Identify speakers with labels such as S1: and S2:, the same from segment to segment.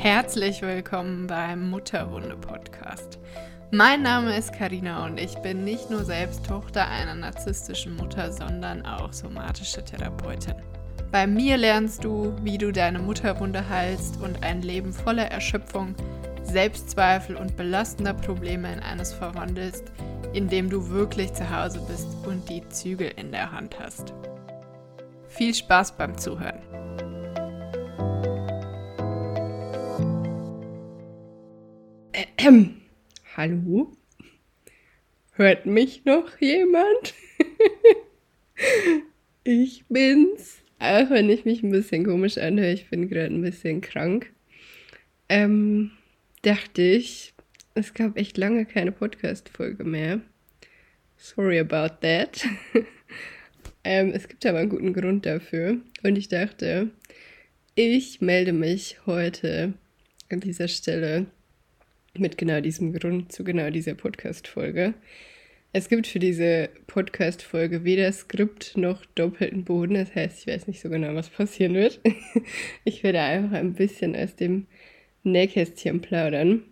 S1: Herzlich willkommen beim Mutterwunde Podcast. Mein Name ist Karina und ich bin nicht nur selbst Tochter einer narzisstischen Mutter, sondern auch somatische Therapeutin. Bei mir lernst du, wie du deine Mutterwunde heilst und ein Leben voller Erschöpfung, Selbstzweifel und belastender Probleme in eines verwandelst, indem du wirklich zu Hause bist und die Zügel in der Hand hast. Viel Spaß beim Zuhören.
S2: Hallo? Hört mich noch jemand? ich bin's. Auch wenn ich mich ein bisschen komisch anhöre, ich bin gerade ein bisschen krank. Ähm, dachte ich, es gab echt lange keine Podcast-Folge mehr. Sorry about that. ähm, es gibt aber einen guten Grund dafür. Und ich dachte, ich melde mich heute an dieser Stelle mit genau diesem Grund zu genau dieser Podcast-Folge. Es gibt für diese Podcast-Folge weder Skript noch doppelten Boden. Das heißt, ich weiß nicht so genau, was passieren wird. Ich werde einfach ein bisschen aus dem Nähkästchen plaudern.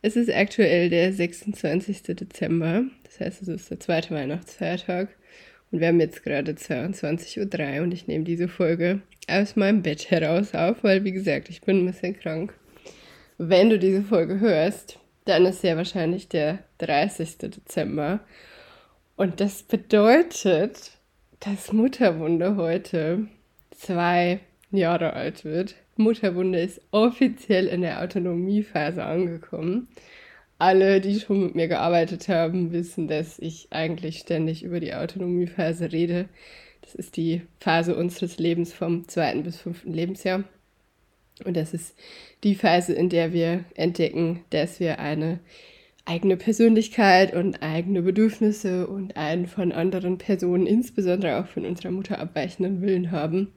S2: Es ist aktuell der 26. Dezember. Das heißt, es ist der zweite Weihnachtsfeiertag. Und wir haben jetzt gerade 22.03 Uhr und ich nehme diese Folge aus meinem Bett heraus auf, weil, wie gesagt, ich bin ein bisschen krank. Wenn du diese Folge hörst, dann ist sehr wahrscheinlich der 30. Dezember. Und das bedeutet, dass Mutterwunde heute zwei Jahre alt wird. Mutterwunde ist offiziell in der Autonomiephase angekommen. Alle, die schon mit mir gearbeitet haben, wissen, dass ich eigentlich ständig über die Autonomiephase rede. Das ist die Phase unseres Lebens vom zweiten bis fünften Lebensjahr. Und das ist die Phase, in der wir entdecken, dass wir eine eigene Persönlichkeit und eigene Bedürfnisse und einen von anderen Personen, insbesondere auch von unserer Mutter abweichenden Willen haben.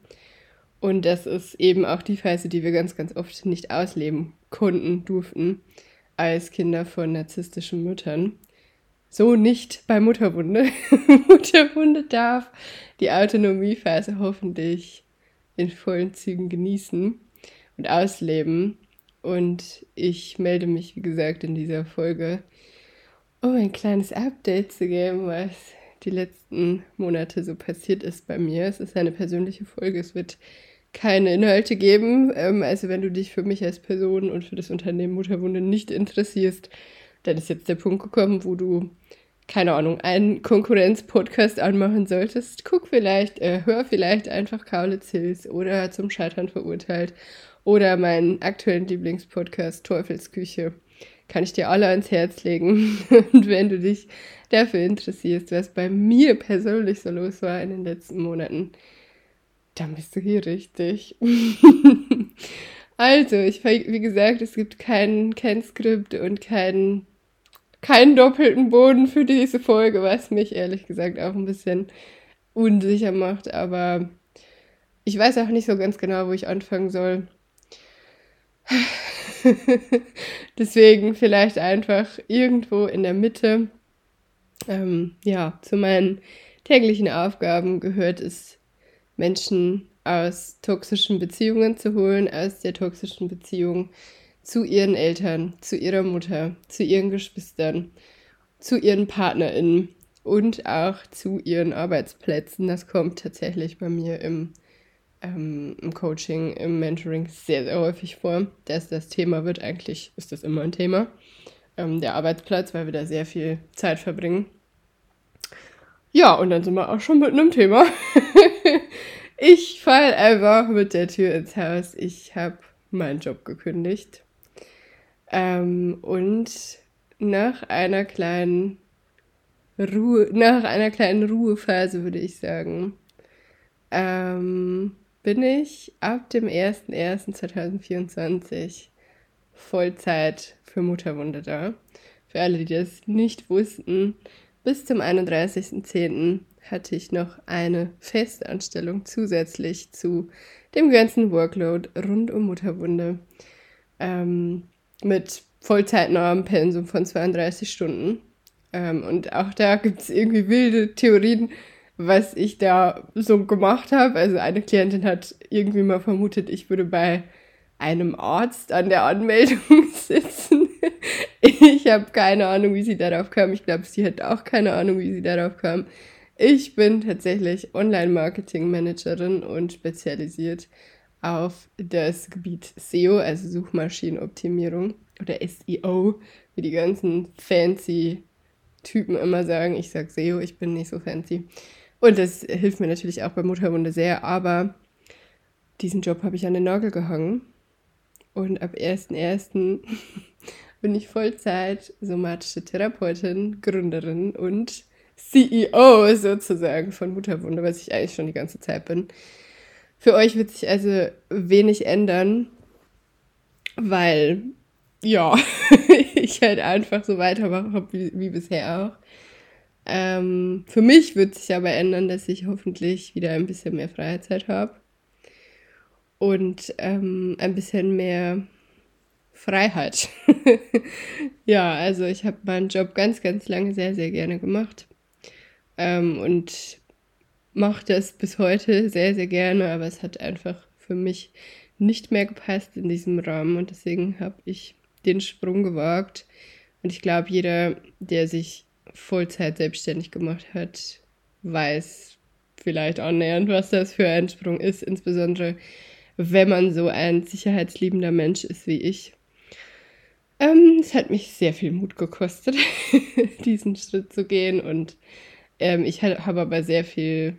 S2: Und das ist eben auch die Phase, die wir ganz, ganz oft nicht ausleben konnten, durften, als Kinder von narzisstischen Müttern. So nicht bei Mutterwunde. Mutterwunde darf die Autonomiephase hoffentlich in vollen Zügen genießen und ausleben. Und ich melde mich, wie gesagt, in dieser Folge, um ein kleines Update zu geben, was die letzten Monate so passiert ist bei mir. Es ist eine persönliche Folge, es wird keine Inhalte geben. Ähm, also wenn du dich für mich als Person und für das Unternehmen Mutterwunde nicht interessierst, dann ist jetzt der Punkt gekommen, wo du, keine Ahnung, einen Konkurrenz-Podcast anmachen solltest. Guck vielleicht, äh, hör vielleicht einfach Kaulitz Hills oder zum Scheitern verurteilt oder meinen aktuellen Lieblingspodcast Teufelsküche. Kann ich dir alle ans Herz legen. Und wenn du dich dafür interessierst, was bei mir persönlich so los war in den letzten Monaten, dann bist du hier richtig. also, ich wie gesagt, es gibt kein, kein Skript und keinen keinen doppelten Boden für diese Folge, was mich ehrlich gesagt auch ein bisschen unsicher macht. Aber ich weiß auch nicht so ganz genau, wo ich anfangen soll. Deswegen vielleicht einfach irgendwo in der Mitte. Ähm, ja, zu meinen täglichen Aufgaben gehört es, Menschen aus toxischen Beziehungen zu holen, aus der toxischen Beziehung zu ihren Eltern, zu ihrer Mutter, zu ihren Geschwistern, zu ihren PartnerInnen und auch zu ihren Arbeitsplätzen. Das kommt tatsächlich bei mir im ähm, im Coaching, im Mentoring sehr, sehr häufig vor, dass das Thema wird. Eigentlich ist das immer ein Thema. Ähm, der Arbeitsplatz, weil wir da sehr viel Zeit verbringen. Ja, und dann sind wir auch schon mit einem Thema. ich fall einfach mit der Tür ins Haus. Ich habe meinen Job gekündigt. Ähm, und nach einer kleinen Ruhe, nach einer kleinen Ruhephase würde ich sagen, ähm, bin ich ab dem 01.01.2024 Vollzeit für Mutterwunde da. Für alle, die das nicht wussten, bis zum 31.10. hatte ich noch eine Festanstellung zusätzlich zu dem ganzen Workload rund um Mutterwunde ähm, mit vollzeitnahem Pensum von 32 Stunden. Ähm, und auch da gibt es irgendwie wilde Theorien, was ich da so gemacht habe. Also eine Klientin hat irgendwie mal vermutet, ich würde bei einem Arzt an der Anmeldung sitzen. Ich habe keine Ahnung, wie sie darauf kam. Ich glaube, sie hat auch keine Ahnung, wie sie darauf kam. Ich bin tatsächlich Online-Marketing-Managerin und spezialisiert auf das Gebiet SEO, also Suchmaschinenoptimierung oder SEO, wie die ganzen fancy Typen immer sagen. Ich sage SEO, ich bin nicht so fancy. Und das hilft mir natürlich auch bei Mutterwunde sehr, aber diesen Job habe ich an den Nagel gehangen. Und ab 1.1. bin ich Vollzeit somatische Therapeutin, Gründerin und CEO sozusagen von Mutterwunde, was ich eigentlich schon die ganze Zeit bin. Für euch wird sich also wenig ändern, weil ja, ich halt einfach so weitermache wie, wie bisher auch. Ähm, für mich wird sich aber ändern, dass ich hoffentlich wieder ein bisschen mehr Freizeit habe und ähm, ein bisschen mehr Freiheit. ja, also ich habe meinen Job ganz, ganz lange sehr, sehr gerne gemacht ähm, und mache das bis heute sehr, sehr gerne, aber es hat einfach für mich nicht mehr gepasst in diesem Rahmen und deswegen habe ich den Sprung gewagt. Und ich glaube, jeder, der sich Vollzeit selbstständig gemacht hat, weiß vielleicht annähernd, was das für ein Sprung ist, insbesondere wenn man so ein sicherheitsliebender Mensch ist wie ich. Ähm, es hat mich sehr viel Mut gekostet, diesen Schritt zu gehen und ähm, ich habe aber sehr viel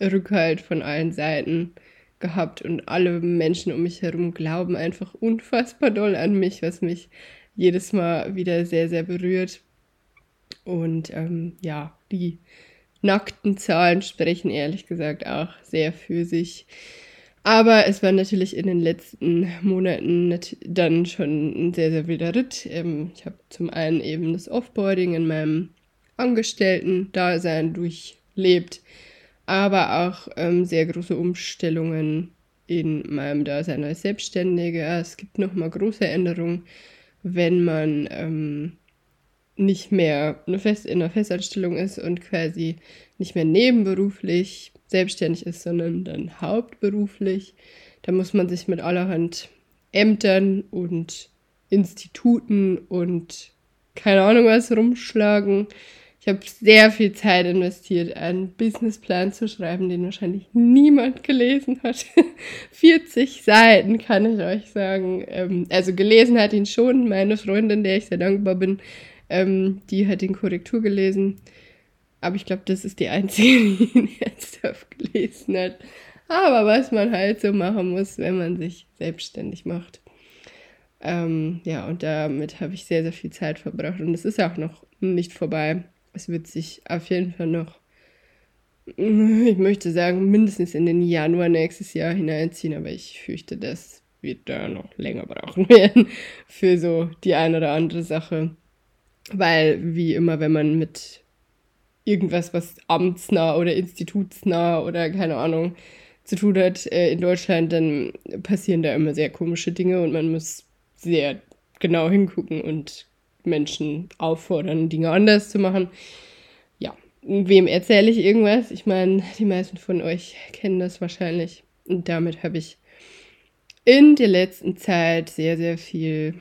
S2: Rückhalt von allen Seiten gehabt und alle Menschen um mich herum glauben einfach unfassbar doll an mich, was mich jedes Mal wieder sehr, sehr berührt. Und ähm, ja, die nackten Zahlen sprechen ehrlich gesagt auch sehr für sich. Aber es war natürlich in den letzten Monaten dann schon ein sehr, sehr wilder Ritt. Ähm, ich habe zum einen eben das Offboarding in meinem Angestellten-Dasein durchlebt, aber auch ähm, sehr große Umstellungen in meinem Dasein als Selbstständiger. Es gibt nochmal große Änderungen, wenn man ähm, nicht mehr eine Fest in einer Festanstellung ist und quasi nicht mehr nebenberuflich selbstständig ist, sondern dann hauptberuflich. Da muss man sich mit allerhand Ämtern und Instituten und keine Ahnung was rumschlagen. Ich habe sehr viel Zeit investiert, einen Businessplan zu schreiben, den wahrscheinlich niemand gelesen hat. 40 Seiten kann ich euch sagen. Ähm, also gelesen hat ihn schon meine Freundin, der ich sehr dankbar bin. Ähm, die hat ihn Korrektur gelesen. Aber ich glaube, das ist die einzige, die ihn ernsthaft gelesen hat. Aber was man halt so machen muss, wenn man sich selbstständig macht. Ähm, ja, und damit habe ich sehr, sehr viel Zeit verbracht. Und es ist auch noch nicht vorbei. Es wird sich auf jeden Fall noch, ich möchte sagen, mindestens in den Januar nächstes Jahr hineinziehen. Aber ich fürchte, das wird da noch länger brauchen werden für so die eine oder andere Sache. Weil, wie immer, wenn man mit irgendwas, was amtsnah oder institutsnah oder keine Ahnung zu tun hat äh, in Deutschland, dann passieren da immer sehr komische Dinge und man muss sehr genau hingucken und Menschen auffordern, Dinge anders zu machen. Ja, wem erzähle ich irgendwas? Ich meine, die meisten von euch kennen das wahrscheinlich. Und damit habe ich in der letzten Zeit sehr, sehr viel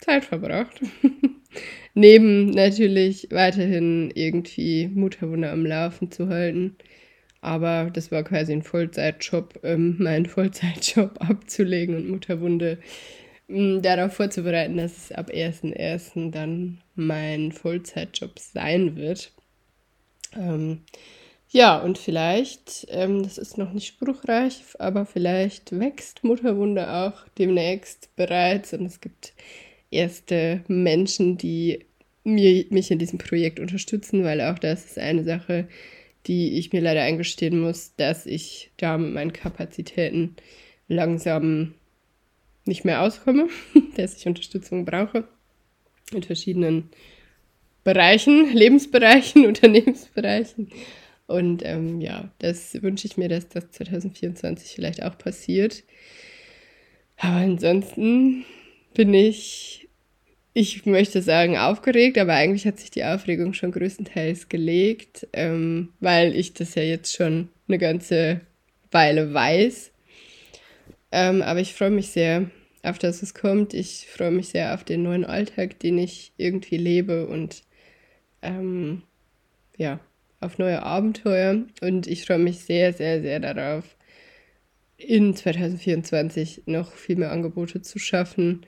S2: Zeit verbracht. Neben natürlich weiterhin irgendwie Mutterwunde am Laufen zu halten. Aber das war quasi ein Vollzeitjob, ähm, meinen Vollzeitjob abzulegen und Mutterwunde ähm, darauf vorzubereiten, dass es ab 1.1. dann mein Vollzeitjob sein wird. Ähm, ja, und vielleicht, ähm, das ist noch nicht spruchreich, aber vielleicht wächst Mutterwunde auch demnächst bereits und es gibt erste Menschen, die mir, mich in diesem Projekt unterstützen, weil auch das ist eine Sache, die ich mir leider eingestehen muss, dass ich da mit meinen Kapazitäten langsam nicht mehr auskomme, dass ich Unterstützung brauche in verschiedenen Bereichen, Lebensbereichen, Unternehmensbereichen. Und ähm, ja, das wünsche ich mir, dass das 2024 vielleicht auch passiert. Aber ansonsten bin ich ich möchte sagen, aufgeregt, aber eigentlich hat sich die Aufregung schon größtenteils gelegt, ähm, weil ich das ja jetzt schon eine ganze Weile weiß. Ähm, aber ich freue mich sehr, auf das es kommt. Ich freue mich sehr auf den neuen Alltag, den ich irgendwie lebe und ähm, ja, auf neue Abenteuer. Und ich freue mich sehr, sehr, sehr darauf, in 2024 noch viel mehr Angebote zu schaffen.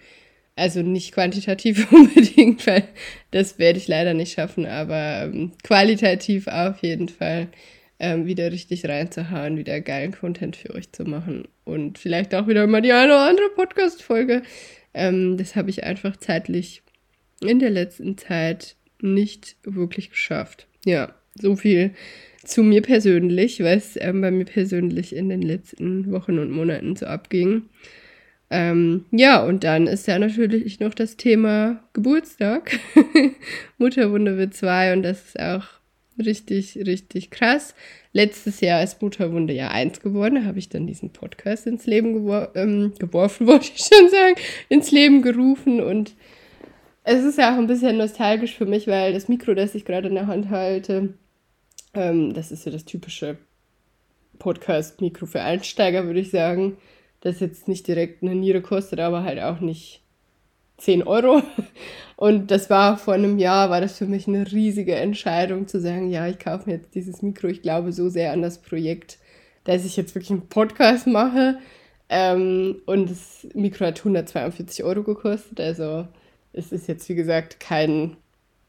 S2: Also nicht quantitativ unbedingt, weil das werde ich leider nicht schaffen, aber ähm, qualitativ auf jeden Fall ähm, wieder richtig reinzuhauen, wieder geilen Content für euch zu machen und vielleicht auch wieder mal die eine oder andere Podcast-Folge. Ähm, das habe ich einfach zeitlich in der letzten Zeit nicht wirklich geschafft. Ja, so viel zu mir persönlich, was ähm, bei mir persönlich in den letzten Wochen und Monaten so abging. Ähm, ja, und dann ist ja natürlich noch das Thema Geburtstag. Mutterwunde wird zwei und das ist auch richtig, richtig krass. Letztes Jahr ist Mutterwunde ja eins geworden. Da habe ich dann diesen Podcast ins Leben gewor ähm, geworfen, wollte ich schon sagen, ins Leben gerufen. Und es ist ja auch ein bisschen nostalgisch für mich, weil das Mikro, das ich gerade in der Hand halte, ähm, das ist so das typische Podcast-Mikro für Einsteiger, würde ich sagen. Das jetzt nicht direkt eine Niere kostet, aber halt auch nicht 10 Euro. Und das war vor einem Jahr, war das für mich eine riesige Entscheidung zu sagen, ja, ich kaufe mir jetzt dieses Mikro. Ich glaube so sehr an das Projekt, dass ich jetzt wirklich einen Podcast mache. Ähm, und das Mikro hat 142 Euro gekostet. Also es ist jetzt, wie gesagt, kein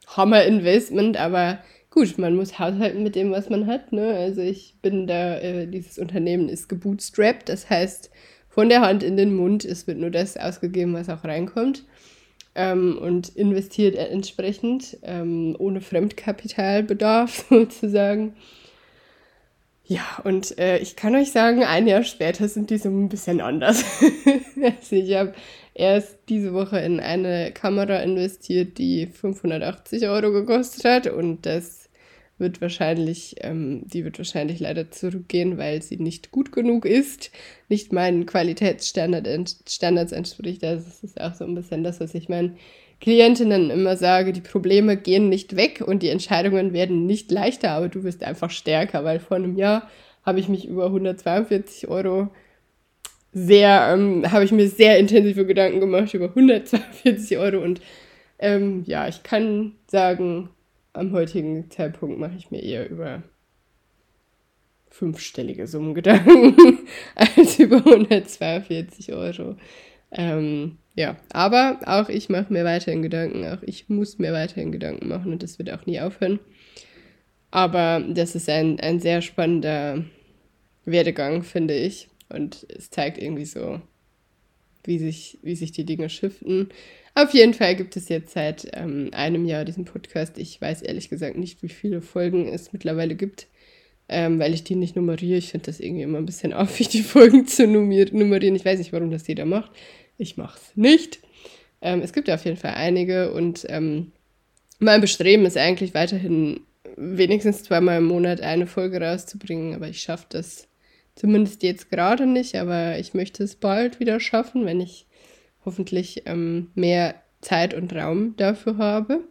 S2: Hammer-Investment, aber gut, man muss haushalten mit dem, was man hat. Ne? Also ich bin da, äh, dieses Unternehmen ist gebootstrapped, das heißt von der Hand in den Mund, es wird nur das ausgegeben, was auch reinkommt ähm, und investiert entsprechend ähm, ohne Fremdkapitalbedarf sozusagen. Ja, und äh, ich kann euch sagen, ein Jahr später sind die so ein bisschen anders. also ich habe erst diese Woche in eine Kamera investiert, die 580 Euro gekostet hat und das wird wahrscheinlich, ähm, die wird wahrscheinlich leider zurückgehen, weil sie nicht gut genug ist, nicht meinen Qualitätsstandards entspricht. Also das ist auch so ein bisschen das, was ich meinen Klientinnen immer sage, die Probleme gehen nicht weg und die Entscheidungen werden nicht leichter, aber du wirst einfach stärker, weil vor einem Jahr habe ich mich über 142 Euro sehr, ähm, habe ich mir sehr intensive Gedanken gemacht über 142 Euro und ähm, ja, ich kann sagen, am heutigen Zeitpunkt mache ich mir eher über fünfstellige Summen Gedanken als über 142 Euro. Ähm, ja, aber auch ich mache mir weiterhin Gedanken, auch ich muss mir weiterhin Gedanken machen und das wird auch nie aufhören. Aber das ist ein, ein sehr spannender Werdegang, finde ich. Und es zeigt irgendwie so, wie sich, wie sich die Dinge shiften. Auf jeden Fall gibt es jetzt seit ähm, einem Jahr diesen Podcast. Ich weiß ehrlich gesagt nicht, wie viele Folgen es mittlerweile gibt, ähm, weil ich die nicht nummeriere. Ich finde das irgendwie immer ein bisschen aufwendig, die Folgen zu nummerieren. Ich weiß nicht, warum das jeder macht. Ich mache es nicht. Ähm, es gibt ja auf jeden Fall einige und ähm, mein Bestreben ist eigentlich weiterhin wenigstens zweimal im Monat eine Folge rauszubringen, aber ich schaffe das zumindest jetzt gerade nicht, aber ich möchte es bald wieder schaffen, wenn ich hoffentlich ähm, mehr Zeit und Raum dafür habe.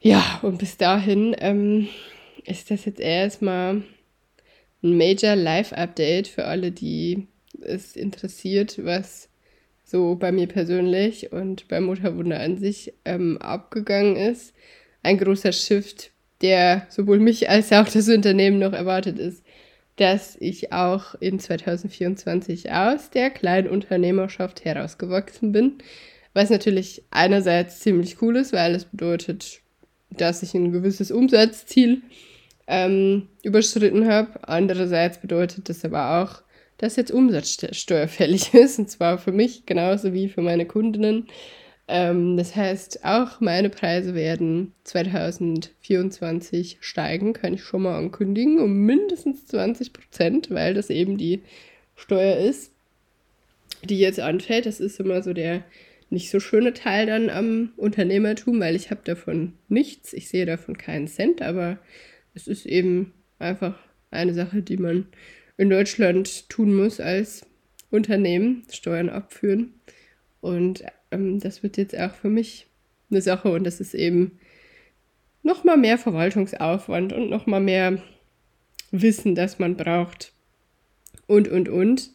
S2: Ja, und bis dahin ähm, ist das jetzt erstmal ein Major Live-Update für alle, die es interessiert, was so bei mir persönlich und bei Mutterwunder an sich ähm, abgegangen ist. Ein großer Shift, der sowohl mich als auch das Unternehmen noch erwartet ist dass ich auch in 2024 aus der kleinen Unternehmerschaft herausgewachsen bin. Was natürlich einerseits ziemlich cool ist, weil es bedeutet, dass ich ein gewisses Umsatzziel ähm, überschritten habe. Andererseits bedeutet das aber auch, dass jetzt Umsatzsteuerfällig ist, und zwar für mich genauso wie für meine Kundinnen. Ähm, das heißt, auch meine Preise werden 2024 steigen, kann ich schon mal ankündigen, um mindestens 20 Prozent, weil das eben die Steuer ist, die jetzt anfällt. Das ist immer so der nicht so schöne Teil dann am Unternehmertum, weil ich habe davon nichts. Ich sehe davon keinen Cent, aber es ist eben einfach eine Sache, die man in Deutschland tun muss als Unternehmen, Steuern abführen. Und ähm, das wird jetzt auch für mich eine Sache und das ist eben nochmal mehr Verwaltungsaufwand und nochmal mehr Wissen, das man braucht und, und, und.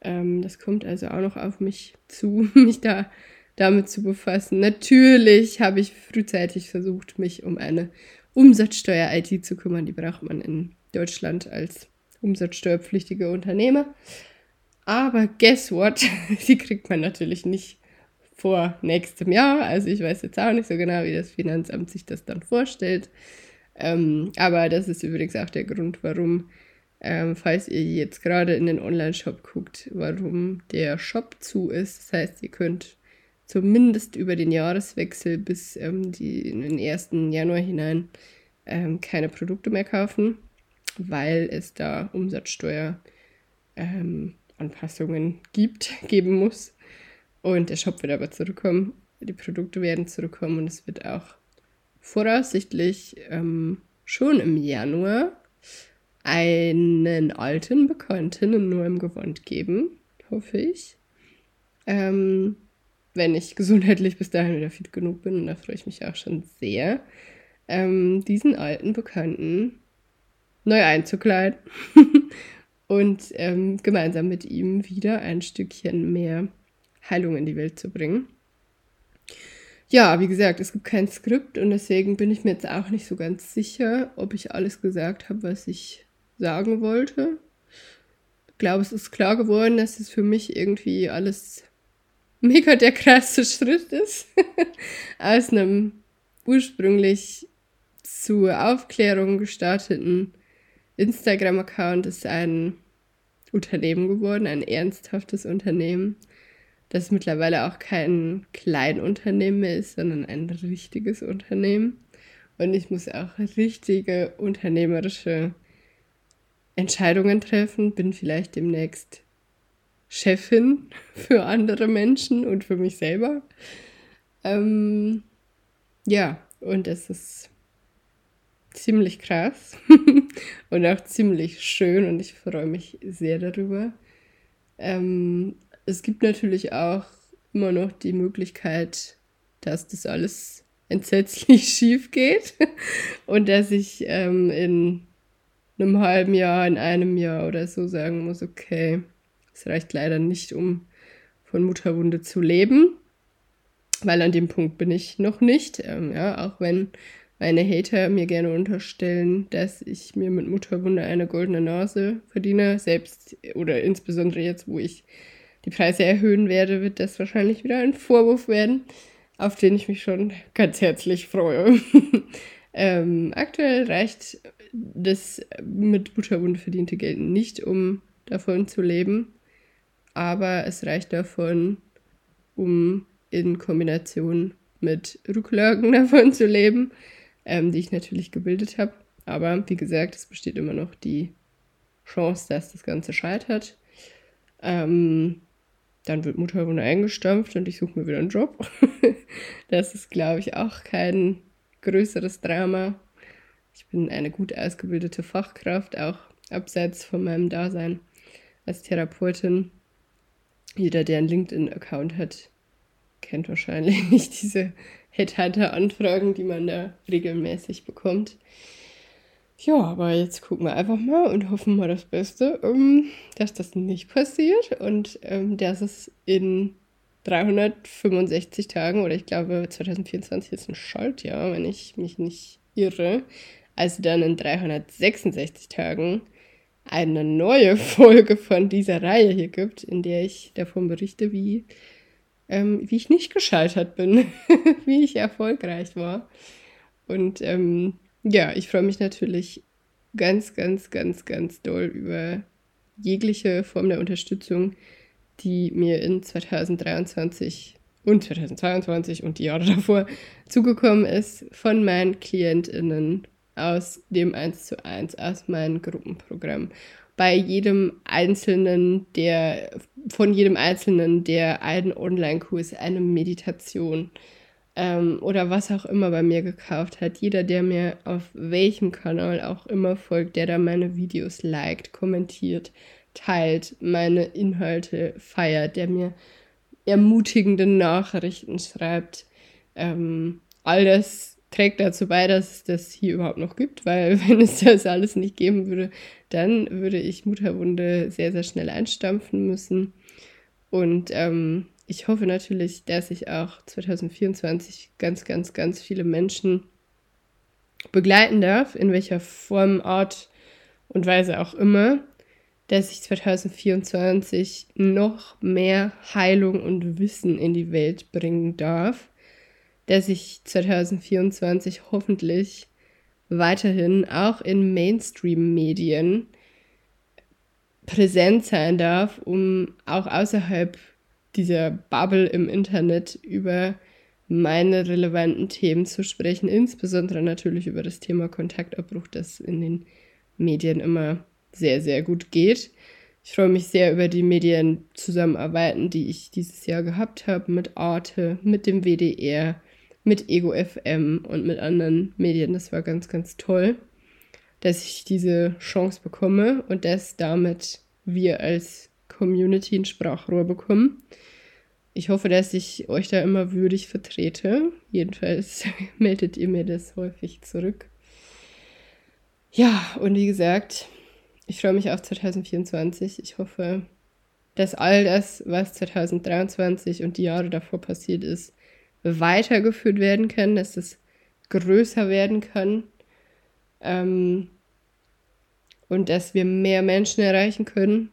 S2: Ähm, das kommt also auch noch auf mich zu, mich da damit zu befassen. Natürlich habe ich frühzeitig versucht, mich um eine Umsatzsteuer-IT zu kümmern. Die braucht man in Deutschland als umsatzsteuerpflichtige Unternehmer. Aber guess what? Die kriegt man natürlich nicht vor nächstem Jahr. Also ich weiß jetzt auch nicht so genau, wie das Finanzamt sich das dann vorstellt. Ähm, aber das ist übrigens auch der Grund, warum, ähm, falls ihr jetzt gerade in den Online-Shop guckt, warum der Shop zu ist. Das heißt, ihr könnt zumindest über den Jahreswechsel bis ähm, die, in den 1. Januar hinein ähm, keine Produkte mehr kaufen, weil es da Umsatzsteuer ähm, Anpassungen gibt, geben muss. Und der Shop wird aber zurückkommen. Die Produkte werden zurückkommen und es wird auch voraussichtlich ähm, schon im Januar einen alten Bekannten in neuem Gewand geben, hoffe ich. Ähm, wenn ich gesundheitlich bis dahin wieder fit genug bin, und da freue ich mich auch schon sehr, ähm, diesen alten Bekannten neu einzukleiden und ähm, gemeinsam mit ihm wieder ein Stückchen mehr Heilung in die Welt zu bringen. Ja, wie gesagt, es gibt kein Skript und deswegen bin ich mir jetzt auch nicht so ganz sicher, ob ich alles gesagt habe, was ich sagen wollte. Ich glaube, es ist klar geworden, dass es für mich irgendwie alles mega der krasse Schritt ist. Aus einem ursprünglich zur Aufklärung gestarteten Instagram-Account ist ein Unternehmen geworden, ein ernsthaftes Unternehmen, das mittlerweile auch kein Kleinunternehmen mehr ist, sondern ein richtiges Unternehmen. Und ich muss auch richtige unternehmerische Entscheidungen treffen, bin vielleicht demnächst Chefin für andere Menschen und für mich selber. Ähm, ja, und es ist ziemlich krass und auch ziemlich schön und ich freue mich sehr darüber. Ähm, es gibt natürlich auch immer noch die Möglichkeit, dass das alles entsetzlich schief geht und dass ich ähm, in einem halben Jahr, in einem Jahr oder so sagen muss, okay, es reicht leider nicht, um von Mutterwunde zu leben, weil an dem Punkt bin ich noch nicht. Ähm, ja, auch wenn meine Hater mir gerne unterstellen, dass ich mir mit Mutterwunde eine goldene Nase verdiene, selbst oder insbesondere jetzt, wo ich die Preise erhöhen werde, wird das wahrscheinlich wieder ein Vorwurf werden, auf den ich mich schon ganz herzlich freue. ähm, aktuell reicht das mit Mutterwunde verdiente Geld nicht, um davon zu leben, aber es reicht davon, um in Kombination mit Rücklagen davon zu leben ähm, die ich natürlich gebildet habe. Aber wie gesagt, es besteht immer noch die Chance, dass das Ganze scheitert. Ähm, dann wird Mutterwunde eingestampft und ich suche mir wieder einen Job. das ist, glaube ich, auch kein größeres Drama. Ich bin eine gut ausgebildete Fachkraft, auch abseits von meinem Dasein als Therapeutin. Jeder, der einen LinkedIn-Account hat, kennt wahrscheinlich nicht diese Headhunter-Anfragen, die man da regelmäßig bekommt. Ja, aber jetzt gucken wir einfach mal und hoffen mal das Beste, ähm, dass das nicht passiert und ähm, dass es in 365 Tagen oder ich glaube 2024 ist ein Schaltjahr, wenn ich mich nicht irre, also dann in 366 Tagen eine neue Folge von dieser Reihe hier gibt, in der ich davon berichte, wie ähm, wie ich nicht gescheitert bin, wie ich erfolgreich war. Und ähm, ja, ich freue mich natürlich ganz, ganz, ganz, ganz doll über jegliche Form der Unterstützung, die mir in 2023 und 2022 und die Jahre davor zugekommen ist von meinen KlientInnen aus dem 1 zu 1, aus meinem Gruppenprogramm. Bei jedem einzelnen, der, von jedem einzelnen, der einen Online-Kurs, eine Meditation ähm, oder was auch immer bei mir gekauft hat. Jeder, der mir auf welchem Kanal auch immer folgt, der da meine Videos liked, kommentiert, teilt, meine Inhalte feiert, der mir ermutigende Nachrichten schreibt. Ähm, all das trägt dazu bei, dass es das hier überhaupt noch gibt, weil wenn es das alles nicht geben würde, dann würde ich Mutterwunde sehr, sehr schnell einstampfen müssen. Und ähm, ich hoffe natürlich, dass ich auch 2024 ganz, ganz, ganz viele Menschen begleiten darf, in welcher Form, Art und Weise auch immer, dass ich 2024 noch mehr Heilung und Wissen in die Welt bringen darf, dass ich 2024 hoffentlich weiterhin auch in Mainstream-Medien präsent sein darf, um auch außerhalb dieser Bubble im Internet über meine relevanten Themen zu sprechen, insbesondere natürlich über das Thema Kontaktabbruch, das in den Medien immer sehr, sehr gut geht. Ich freue mich sehr über die Medienzusammenarbeiten, die ich dieses Jahr gehabt habe mit Arte, mit dem WDR, mit Ego FM und mit anderen Medien. Das war ganz, ganz toll, dass ich diese Chance bekomme und dass damit wir als Community ein Sprachrohr bekommen. Ich hoffe, dass ich euch da immer würdig vertrete. Jedenfalls meldet ihr mir das häufig zurück. Ja, und wie gesagt, ich freue mich auf 2024. Ich hoffe, dass all das, was 2023 und die Jahre davor passiert ist, weitergeführt werden kann, dass es größer werden kann ähm, und dass wir mehr Menschen erreichen können,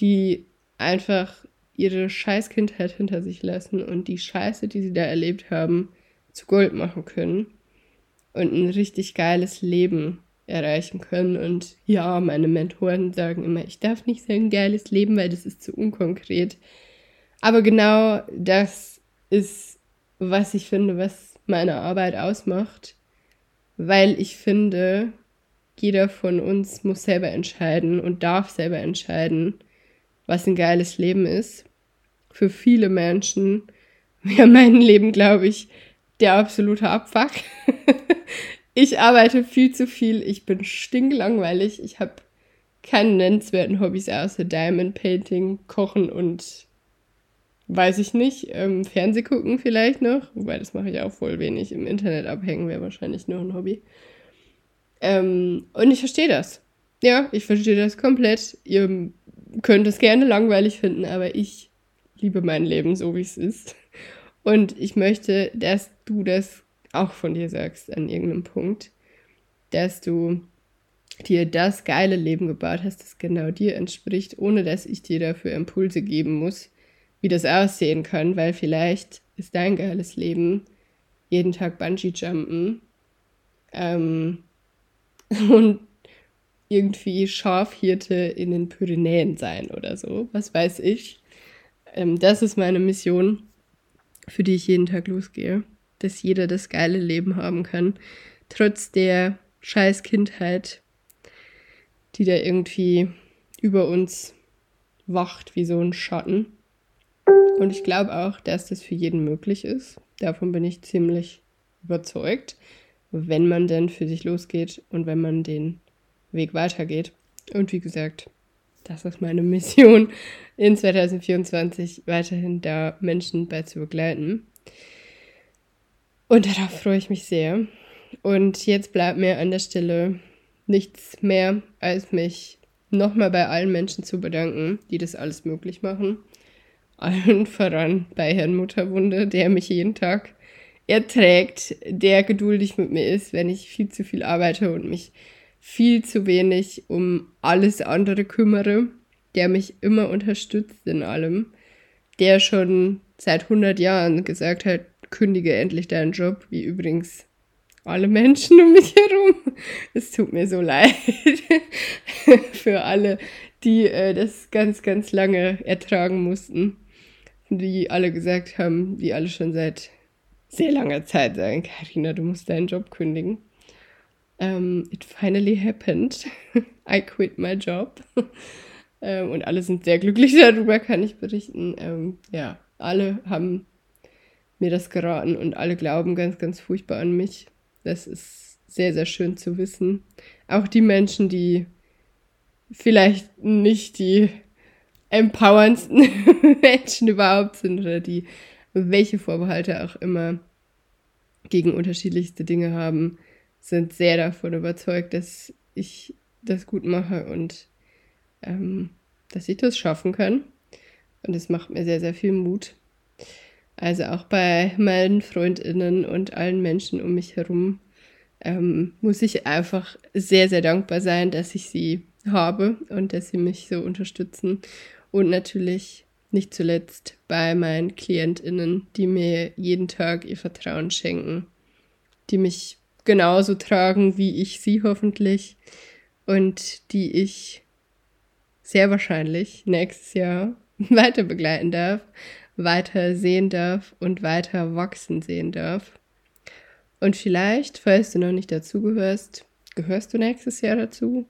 S2: die einfach ihre Scheißkindheit hinter sich lassen und die Scheiße, die sie da erlebt haben, zu Gold machen können und ein richtig geiles Leben erreichen können. Und ja, meine Mentoren sagen immer, ich darf nicht sagen geiles Leben, weil das ist zu unkonkret. Aber genau das ist was ich finde, was meine Arbeit ausmacht, weil ich finde, jeder von uns muss selber entscheiden und darf selber entscheiden, was ein geiles Leben ist. Für viele Menschen wäre mein Leben, glaube ich, der absolute Abfuck. ich arbeite viel zu viel, ich bin stinklangweilig, ich habe keine nennenswerten Hobbys außer Diamond Painting, Kochen und weiß ich nicht. Ähm, Fernseh gucken vielleicht noch, wobei das mache ich auch voll wenig. Im Internet abhängen wäre wahrscheinlich nur ein Hobby. Ähm, und ich verstehe das. Ja, ich verstehe das komplett. Ihr könnt es gerne langweilig finden, aber ich liebe mein Leben so, wie es ist. Und ich möchte, dass du das auch von dir sagst an irgendeinem Punkt, dass du dir das geile Leben gebaut hast, das genau dir entspricht, ohne dass ich dir dafür Impulse geben muss, wie das aussehen kann, weil vielleicht ist dein geiles Leben jeden Tag Bungee-Jumpen ähm, und irgendwie Schafhirte in den Pyrenäen sein oder so, was weiß ich. Ähm, das ist meine Mission, für die ich jeden Tag losgehe, dass jeder das geile Leben haben kann, trotz der scheiß Kindheit, die da irgendwie über uns wacht wie so ein Schatten. Und ich glaube auch, dass das für jeden möglich ist. Davon bin ich ziemlich überzeugt, wenn man denn für sich losgeht und wenn man den Weg weitergeht. Und wie gesagt, das ist meine Mission in 2024, weiterhin da Menschen bei zu begleiten. Und darauf freue ich mich sehr. Und jetzt bleibt mir an der Stelle nichts mehr, als mich nochmal bei allen Menschen zu bedanken, die das alles möglich machen allen voran bei Herrn Mutterwunde, der mich jeden Tag erträgt, der geduldig mit mir ist, wenn ich viel zu viel arbeite und mich viel zu wenig um alles andere kümmere, der mich immer unterstützt in allem, der schon seit 100 Jahren gesagt hat, kündige endlich deinen Job, wie übrigens alle Menschen um mich herum. Es tut mir so leid für alle, die äh, das ganz, ganz lange ertragen mussten die alle gesagt haben, die alle schon seit sehr langer Zeit sagen, Karina, du musst deinen Job kündigen. Um, ähm, it finally happened. I quit my job. um, ähm, und alle sind sehr glücklich darüber, kann ich berichten. Um, ähm, ja, alle haben mir das geraten und alle glauben ganz, ganz furchtbar an mich. Das ist sehr, sehr schön zu wissen. Auch die Menschen, die vielleicht nicht die empowerndsten Menschen überhaupt sind oder die welche Vorbehalte auch immer gegen unterschiedlichste Dinge haben, sind sehr davon überzeugt, dass ich das gut mache und ähm, dass ich das schaffen kann. Und es macht mir sehr, sehr viel Mut. Also auch bei meinen Freundinnen und allen Menschen um mich herum ähm, muss ich einfach sehr, sehr dankbar sein, dass ich sie habe und dass sie mich so unterstützen. Und natürlich nicht zuletzt bei meinen Klientinnen, die mir jeden Tag ihr Vertrauen schenken, die mich genauso tragen wie ich sie hoffentlich und die ich sehr wahrscheinlich nächstes Jahr weiter begleiten darf, weiter sehen darf und weiter wachsen sehen darf. Und vielleicht, falls du noch nicht dazugehörst, gehörst du nächstes Jahr dazu,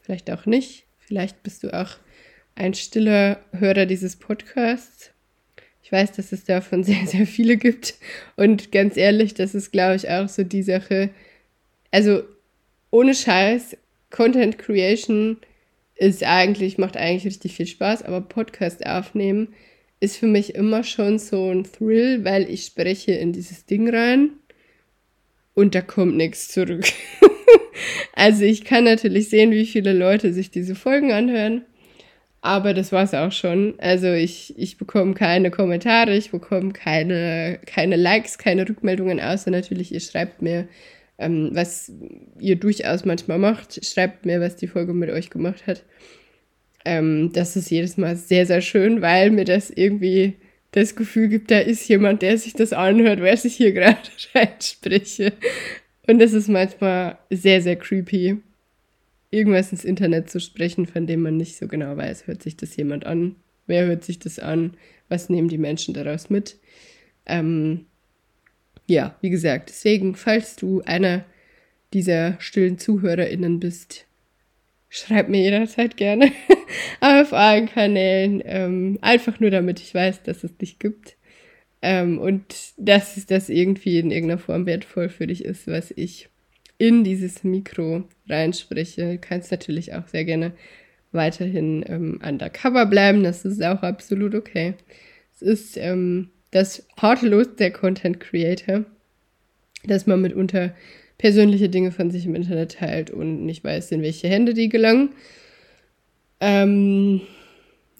S2: vielleicht auch nicht, vielleicht bist du auch ein stiller Hörer dieses Podcasts. Ich weiß, dass es davon sehr, sehr viele gibt. Und ganz ehrlich, das ist, glaube ich, auch so die Sache. Also, ohne Scheiß, Content Creation ist eigentlich, macht eigentlich richtig viel Spaß, aber Podcast aufnehmen ist für mich immer schon so ein Thrill, weil ich spreche in dieses Ding rein und da kommt nichts zurück. also ich kann natürlich sehen, wie viele Leute sich diese Folgen anhören aber das war es auch schon. Also ich, ich bekomme keine Kommentare, ich bekomme keine, keine Likes, keine Rückmeldungen, außer natürlich, ihr schreibt mir, ähm, was ihr durchaus manchmal macht. Schreibt mir, was die Folge mit euch gemacht hat. Ähm, das ist jedes Mal sehr, sehr schön, weil mir das irgendwie das Gefühl gibt, da ist jemand, der sich das anhört, wer sich hier gerade reinspreche. Und das ist manchmal sehr, sehr creepy irgendwas ins Internet zu sprechen, von dem man nicht so genau weiß, hört sich das jemand an? Wer hört sich das an? Was nehmen die Menschen daraus mit? Ähm, ja, wie gesagt, deswegen, falls du einer dieser stillen ZuhörerInnen bist, schreib mir jederzeit gerne auf allen Kanälen. Ähm, einfach nur, damit ich weiß, dass es dich gibt. Ähm, und dass das irgendwie in irgendeiner Form wertvoll für dich ist, was ich in dieses Mikro reinspreche. Du kannst natürlich auch sehr gerne weiterhin ähm, undercover bleiben. Das ist auch absolut okay. Es ist ähm, das harte Los der Content Creator, dass man mitunter persönliche Dinge von sich im Internet teilt und nicht weiß, in welche Hände die gelangen. Ähm,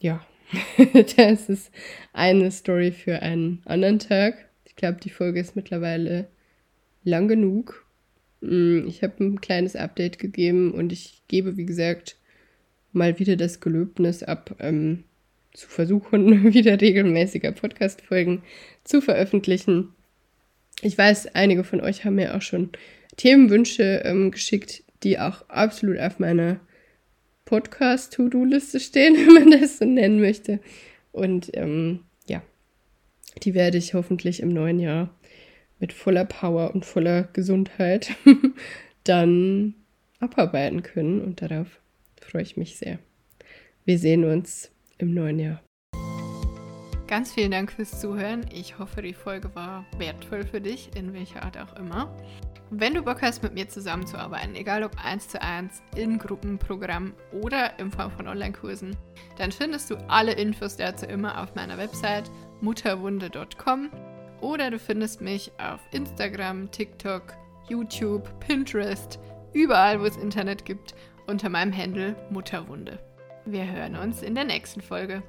S2: ja, das ist eine Story für einen anderen Tag. Ich glaube, die Folge ist mittlerweile lang genug. Mm, ich habe ein kleines Update gegeben und ich gebe, wie gesagt, mal wieder das Gelöbnis ab, ähm, zu versuchen, wieder regelmäßiger Podcast-Folgen zu veröffentlichen. Ich weiß, einige von euch haben mir auch schon Themenwünsche ähm, geschickt, die auch absolut auf meiner Podcast-To-Do-Liste stehen, wenn man das so nennen möchte. Und ähm, ja, die werde ich hoffentlich im neuen Jahr mit voller Power und voller Gesundheit dann abarbeiten können. Und darauf freue ich mich sehr. Wir sehen uns im neuen Jahr.
S1: Ganz vielen Dank fürs Zuhören. Ich hoffe, die Folge war wertvoll für dich, in welcher Art auch immer. Wenn du Bock hast, mit mir zusammenzuarbeiten, egal ob eins zu eins, in Gruppenprogramm oder in Form von Online-Kursen, dann findest du alle Infos dazu immer auf meiner Website mutterwunde.com oder du findest mich auf Instagram, TikTok, YouTube, Pinterest, überall, wo es Internet gibt, unter meinem Handle Mutterwunde. Wir hören uns in der nächsten Folge.